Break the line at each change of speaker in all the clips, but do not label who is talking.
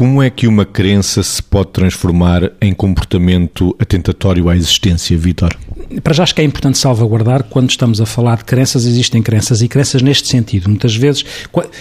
Como é que uma crença se pode transformar em comportamento atentatório à existência, Vitor?
Para já acho que é importante salvaguardar quando estamos a falar de crenças, existem crenças e crenças neste sentido. Muitas vezes,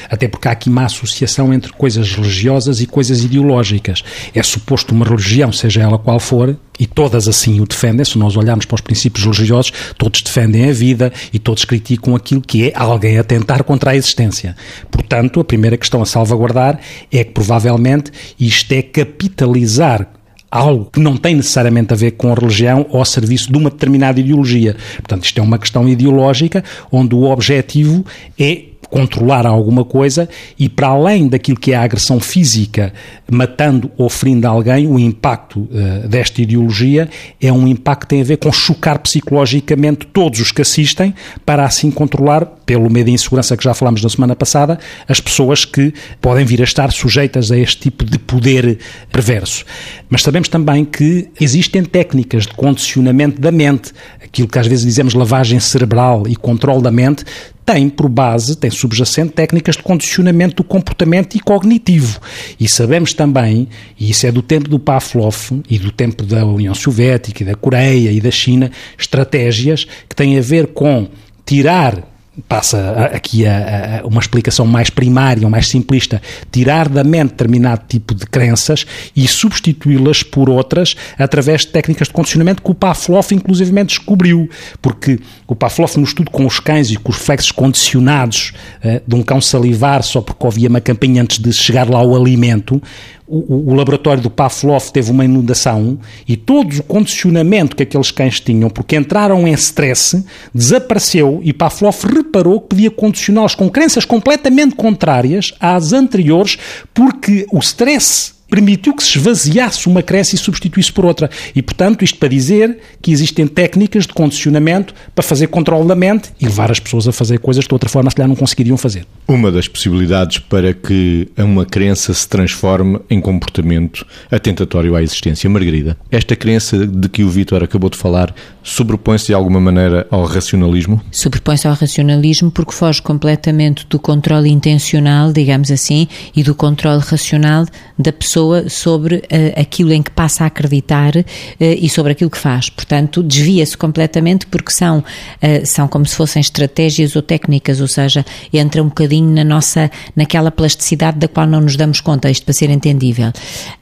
até porque há aqui uma associação entre coisas religiosas e coisas ideológicas. É suposto uma religião, seja ela qual for, e todas assim o defendem, se nós olharmos para os princípios religiosos, todos defendem a vida e todos criticam aquilo que é alguém a tentar contra a existência. Portanto, a primeira questão a salvaguardar é que provavelmente isto é capitalizar algo que não tem necessariamente a ver com a religião ou serviço de uma determinada ideologia. Portanto, isto é uma questão ideológica onde o objetivo é controlar alguma coisa e para além daquilo que é a agressão física, matando ou ferindo alguém, o impacto uh, desta ideologia é um impacto que tem a ver com chocar psicologicamente todos os que assistem para assim controlar, pelo medo de insegurança que já falámos na semana passada, as pessoas que podem vir a estar sujeitas a este tipo de poder perverso. Mas sabemos também que existem técnicas de condicionamento da mente, aquilo que às vezes dizemos lavagem cerebral e controle da mente, tem por base, tem subjacente técnicas de condicionamento do comportamento e cognitivo. E sabemos também, e isso é do tempo do Pavlov e do tempo da União Soviética e da Coreia e da China, estratégias que têm a ver com tirar passa aqui a, a, uma explicação mais primária, ou mais simplista, tirar da mente determinado tipo de crenças e substituí-las por outras através de técnicas de condicionamento que o Pavlov inclusivamente descobriu, porque o Pavlov no estudo com os cães e com os reflexos condicionados uh, de um cão salivar só porque ouvia uma campainha antes de chegar lá o alimento, o, o, laboratório do Pavlov teve uma inundação e todo o condicionamento que aqueles cães tinham, porque entraram em stress, desapareceu e Pavlov reparou que podia condicioná-los com crenças completamente contrárias às anteriores, porque o stress permitiu que se esvaziasse uma crença e substituísse por outra. E, portanto, isto para dizer que existem técnicas de condicionamento para fazer controle da mente e levar as pessoas a fazer coisas que de outra forma se calhar não conseguiriam fazer.
Uma das possibilidades para que uma crença se transforme em comportamento atentatório à existência. Margarida, esta crença de que o Vítor acabou de falar sobrepõe-se de alguma maneira ao racionalismo?
Sobrepõe-se ao racionalismo porque foge completamente do controle intencional, digamos assim, e do controle racional da pessoa sobre uh, aquilo em que passa a acreditar uh, e sobre aquilo que faz. Portanto, desvia-se completamente porque são, uh, são como se fossem estratégias ou técnicas, ou seja, entra um bocadinho na nossa, naquela plasticidade da qual não nos damos conta, isto para ser entendível.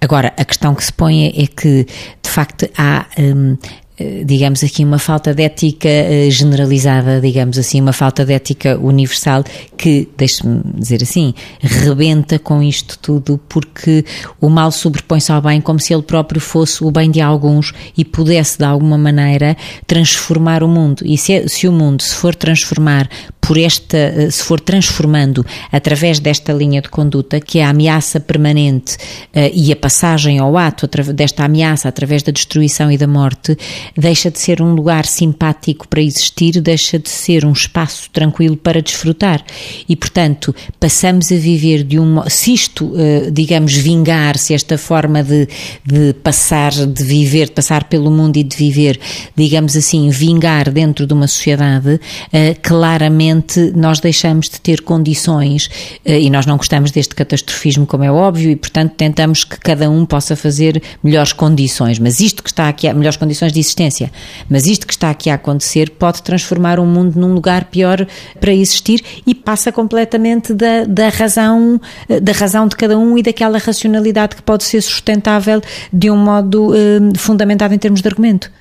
Agora, a questão que se põe é, é que, de facto, há. Um, digamos aqui, uma falta de ética eh, generalizada, digamos assim, uma falta de ética universal que, deixe-me dizer assim, rebenta com isto tudo porque o mal sobrepõe-se ao bem como se ele próprio fosse o bem de alguns e pudesse, de alguma maneira, transformar o mundo. E se, se o mundo se for transformar por esta, eh, se for transformando através desta linha de conduta, que é a ameaça permanente e a passagem ao ato desta ameaça através da destruição e da morte, deixa de ser um lugar simpático para existir, deixa de ser um espaço tranquilo para desfrutar. E, portanto, passamos a viver de um. Se isto, eh, digamos, vingar, se esta forma de, de passar, de viver, de passar pelo mundo e de viver, digamos assim, vingar dentro de uma sociedade, eh, claramente nós deixamos de ter condições eh, e nós não gostamos deste catastrofismo, como é óbvio, e, portanto, tentamos que cada um possa fazer melhores condições. Mas isto que está aqui, melhores condições de existência. Mas isto que está aqui a acontecer pode transformar o mundo num lugar pior para existir e passa completamente da, da, razão, da razão de cada um e daquela racionalidade que pode ser sustentável de um modo eh, fundamentado em termos de argumento.